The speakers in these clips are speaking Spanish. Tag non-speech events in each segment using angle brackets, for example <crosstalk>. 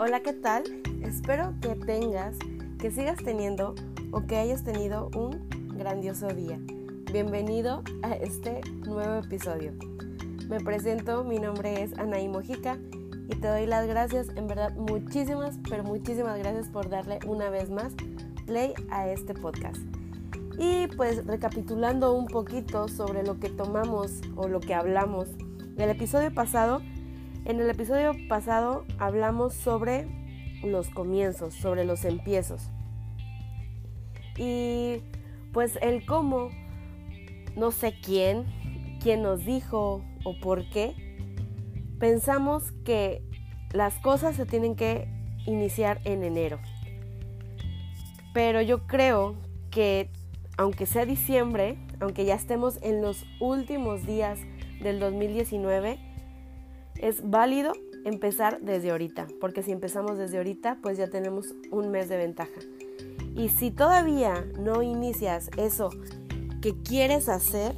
Hola, ¿qué tal? Espero que tengas, que sigas teniendo o que hayas tenido un grandioso día. Bienvenido a este nuevo episodio. Me presento, mi nombre es Anaí Mojica y te doy las gracias, en verdad muchísimas, pero muchísimas gracias por darle una vez más play a este podcast. Y pues recapitulando un poquito sobre lo que tomamos o lo que hablamos del episodio pasado, en el episodio pasado hablamos sobre los comienzos, sobre los empiezos. Y pues el cómo, no sé quién, quién nos dijo o por qué, pensamos que las cosas se tienen que iniciar en enero. Pero yo creo que aunque sea diciembre, aunque ya estemos en los últimos días del 2019, es válido empezar desde ahorita, porque si empezamos desde ahorita, pues ya tenemos un mes de ventaja. Y si todavía no inicias eso que quieres hacer,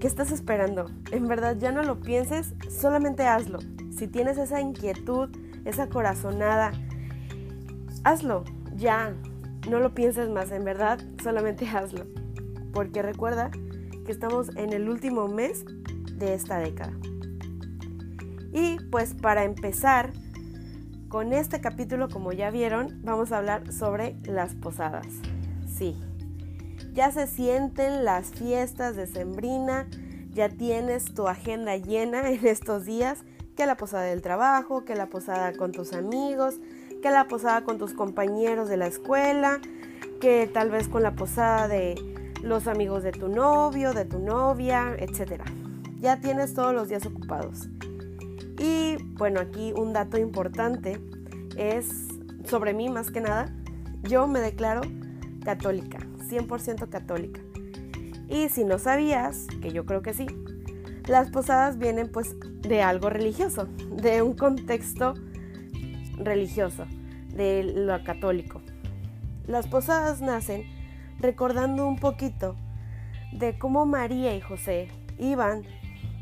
¿qué estás esperando? En verdad ya no lo pienses, solamente hazlo. Si tienes esa inquietud, esa corazonada, hazlo, ya. No lo pienses más, en verdad, solamente <laughs> hazlo. Porque recuerda que estamos en el último mes de esta década. Y pues para empezar con este capítulo, como ya vieron, vamos a hablar sobre las posadas. Sí, ya se sienten las fiestas de Sembrina, ya tienes tu agenda llena <laughs> en estos días, que la posada del trabajo, que la posada con tus amigos, que la posada con tus compañeros de la escuela, que tal vez con la posada de los amigos de tu novio, de tu novia, etc. Ya tienes todos los días ocupados. Y bueno, aquí un dato importante es sobre mí más que nada. Yo me declaro católica, 100% católica. Y si no sabías, que yo creo que sí, las posadas vienen pues de algo religioso, de un contexto religioso, de lo católico. Las posadas nacen recordando un poquito de cómo María y José iban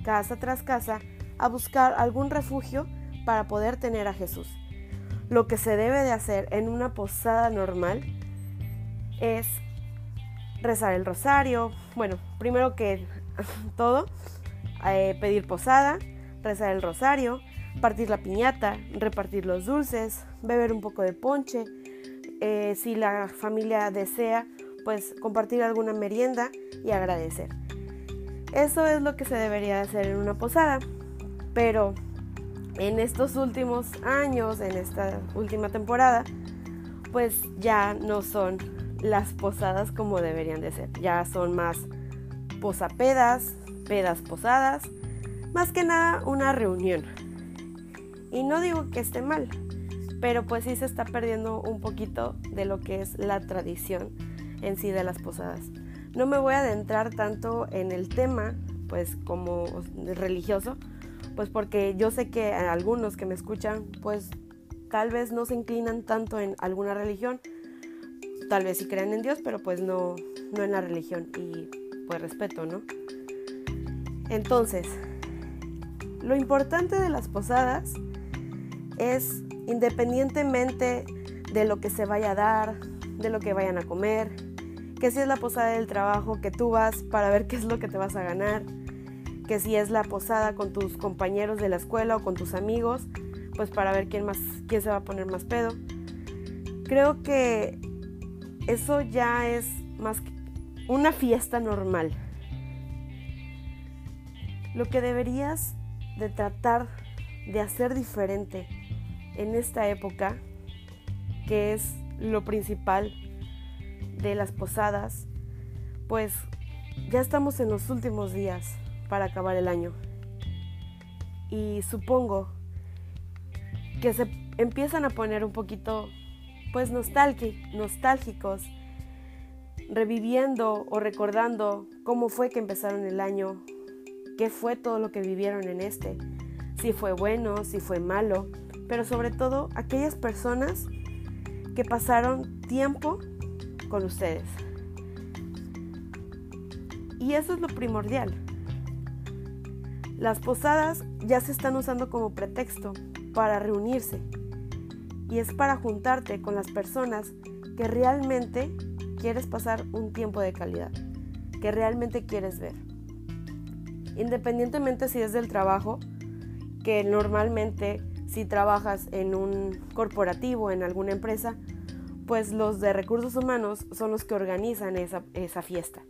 casa tras casa a buscar algún refugio para poder tener a Jesús. Lo que se debe de hacer en una posada normal es rezar el rosario, bueno, primero que <laughs> todo, eh, pedir posada, rezar el rosario, partir la piñata, repartir los dulces, beber un poco de ponche, eh, si la familia desea, pues compartir alguna merienda y agradecer. Eso es lo que se debería hacer en una posada. Pero en estos últimos años, en esta última temporada, pues ya no son las posadas como deberían de ser. Ya son más posapedas, pedas posadas, más que nada una reunión. Y no digo que esté mal, pero pues sí se está perdiendo un poquito de lo que es la tradición en sí de las posadas. No me voy a adentrar tanto en el tema, pues como religioso, pues porque yo sé que algunos que me escuchan, pues tal vez no se inclinan tanto en alguna religión, tal vez sí creen en Dios, pero pues no, no en la religión y pues respeto, ¿no? Entonces, lo importante de las posadas es independientemente de lo que se vaya a dar, de lo que vayan a comer, que si es la posada del trabajo, que tú vas para ver qué es lo que te vas a ganar, que si es la posada con tus compañeros de la escuela o con tus amigos, pues para ver quién más quién se va a poner más pedo. Creo que eso ya es más que una fiesta normal. Lo que deberías de tratar de hacer diferente en esta época, que es lo principal de las posadas, pues ya estamos en los últimos días para acabar el año. Y supongo que se empiezan a poner un poquito pues nostálgicos, reviviendo o recordando cómo fue que empezaron el año, qué fue todo lo que vivieron en este, si fue bueno, si fue malo, pero sobre todo aquellas personas que pasaron tiempo con ustedes. Y eso es lo primordial, las posadas ya se están usando como pretexto para reunirse, y es para juntarte con las personas que realmente quieres pasar un tiempo de calidad, que realmente quieres ver. Independientemente si es del trabajo, que normalmente si trabajas en un corporativo, en alguna empresa, pues los de recursos humanos son los que organizan esa, esa fiesta.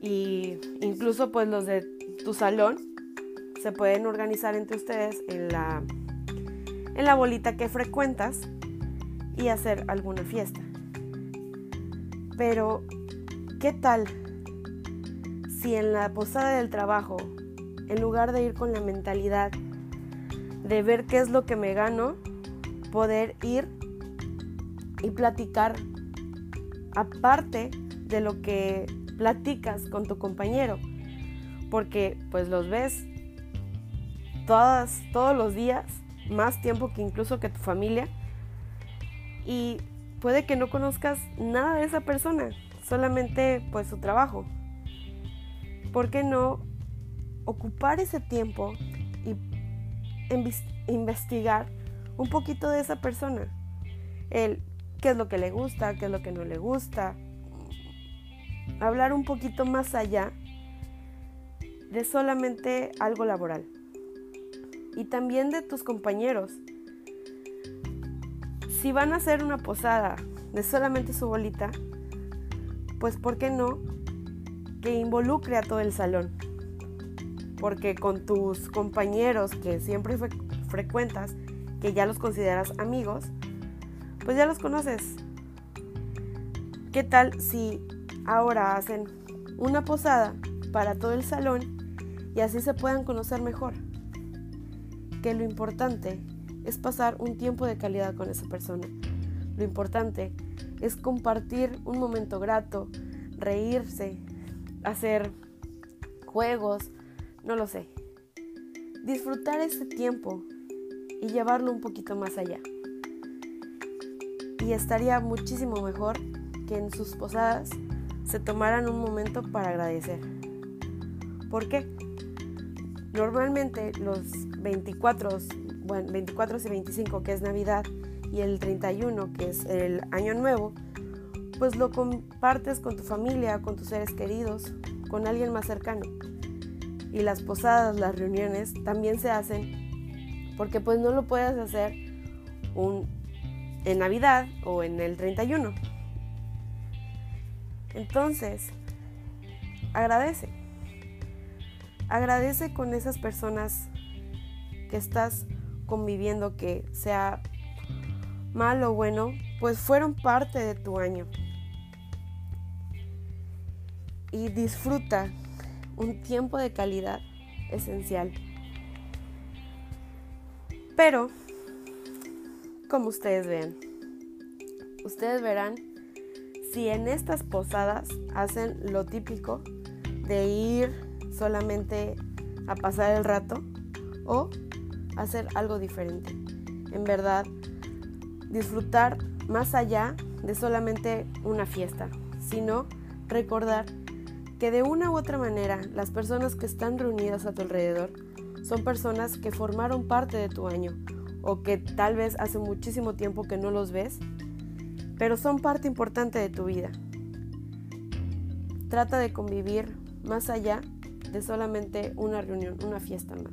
Y incluso pues los de tu salón se pueden organizar entre ustedes en la, en la bolita que frecuentas y hacer alguna fiesta. Pero, ¿qué tal si en la posada del trabajo, en lugar de ir con la mentalidad de ver qué es lo que me gano, poder ir y platicar aparte de lo que platicas con tu compañero, porque pues los ves todas, todos los días, más tiempo que incluso que tu familia, y puede que no conozcas nada de esa persona, solamente pues su trabajo. ¿Por qué no ocupar ese tiempo y investigar un poquito de esa persona? El qué es lo que le gusta, qué es lo que no le gusta. Hablar un poquito más allá de solamente algo laboral. Y también de tus compañeros. Si van a hacer una posada de solamente su bolita, pues ¿por qué no que involucre a todo el salón? Porque con tus compañeros que siempre frecuentas, que ya los consideras amigos, pues ya los conoces. ¿Qué tal si ahora hacen una posada para todo el salón y así se puedan conocer mejor? Que lo importante es pasar un tiempo de calidad con esa persona. Lo importante es compartir un momento grato, reírse, hacer juegos, no lo sé. Disfrutar ese tiempo y llevarlo un poquito más allá y estaría muchísimo mejor que en sus posadas se tomaran un momento para agradecer. ¿Por qué? Normalmente los 24, bueno, 24 y 25 que es Navidad y el 31 que es el Año Nuevo, pues lo compartes con tu familia, con tus seres queridos, con alguien más cercano. Y las posadas, las reuniones también se hacen porque pues no lo puedes hacer un en Navidad o en el 31. Entonces, agradece. Agradece con esas personas que estás conviviendo, que sea malo o bueno, pues fueron parte de tu año. Y disfruta un tiempo de calidad esencial. Pero como ustedes ven. Ustedes verán si en estas posadas hacen lo típico de ir solamente a pasar el rato o hacer algo diferente. En verdad, disfrutar más allá de solamente una fiesta, sino recordar que de una u otra manera las personas que están reunidas a tu alrededor son personas que formaron parte de tu año o que tal vez hace muchísimo tiempo que no los ves, pero son parte importante de tu vida. Trata de convivir más allá de solamente una reunión, una fiesta más.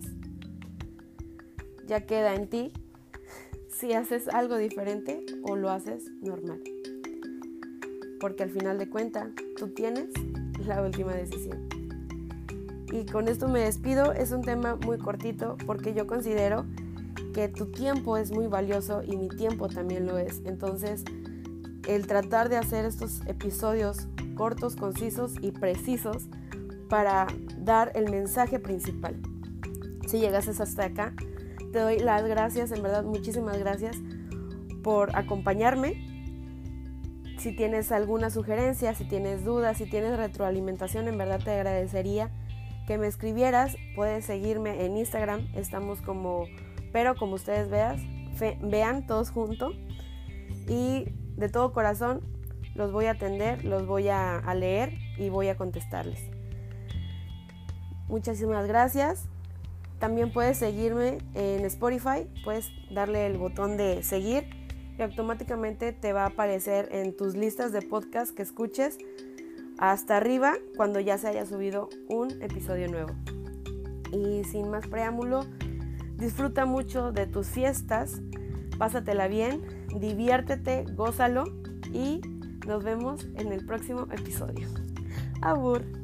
Ya queda en ti <laughs> si haces algo diferente o lo haces normal. Porque al final de cuentas, tú tienes la última decisión. Y con esto me despido. Es un tema muy cortito porque yo considero que tu tiempo es muy valioso y mi tiempo también lo es. Entonces, el tratar de hacer estos episodios cortos, concisos y precisos para dar el mensaje principal. Si llegases hasta acá, te doy las gracias, en verdad muchísimas gracias por acompañarme. Si tienes alguna sugerencia, si tienes dudas, si tienes retroalimentación, en verdad te agradecería que me escribieras. Puedes seguirme en Instagram, estamos como pero como ustedes veas, vean todos juntos y de todo corazón los voy a atender, los voy a, a leer y voy a contestarles. Muchísimas gracias. también puedes seguirme en Spotify, puedes darle el botón de seguir y automáticamente te va a aparecer en tus listas de podcast que escuches hasta arriba cuando ya se haya subido un episodio nuevo. Y sin más preámbulo, disfruta mucho de tus fiestas, pásatela bien, diviértete, gózalo y nos vemos en el próximo episodio. Abur.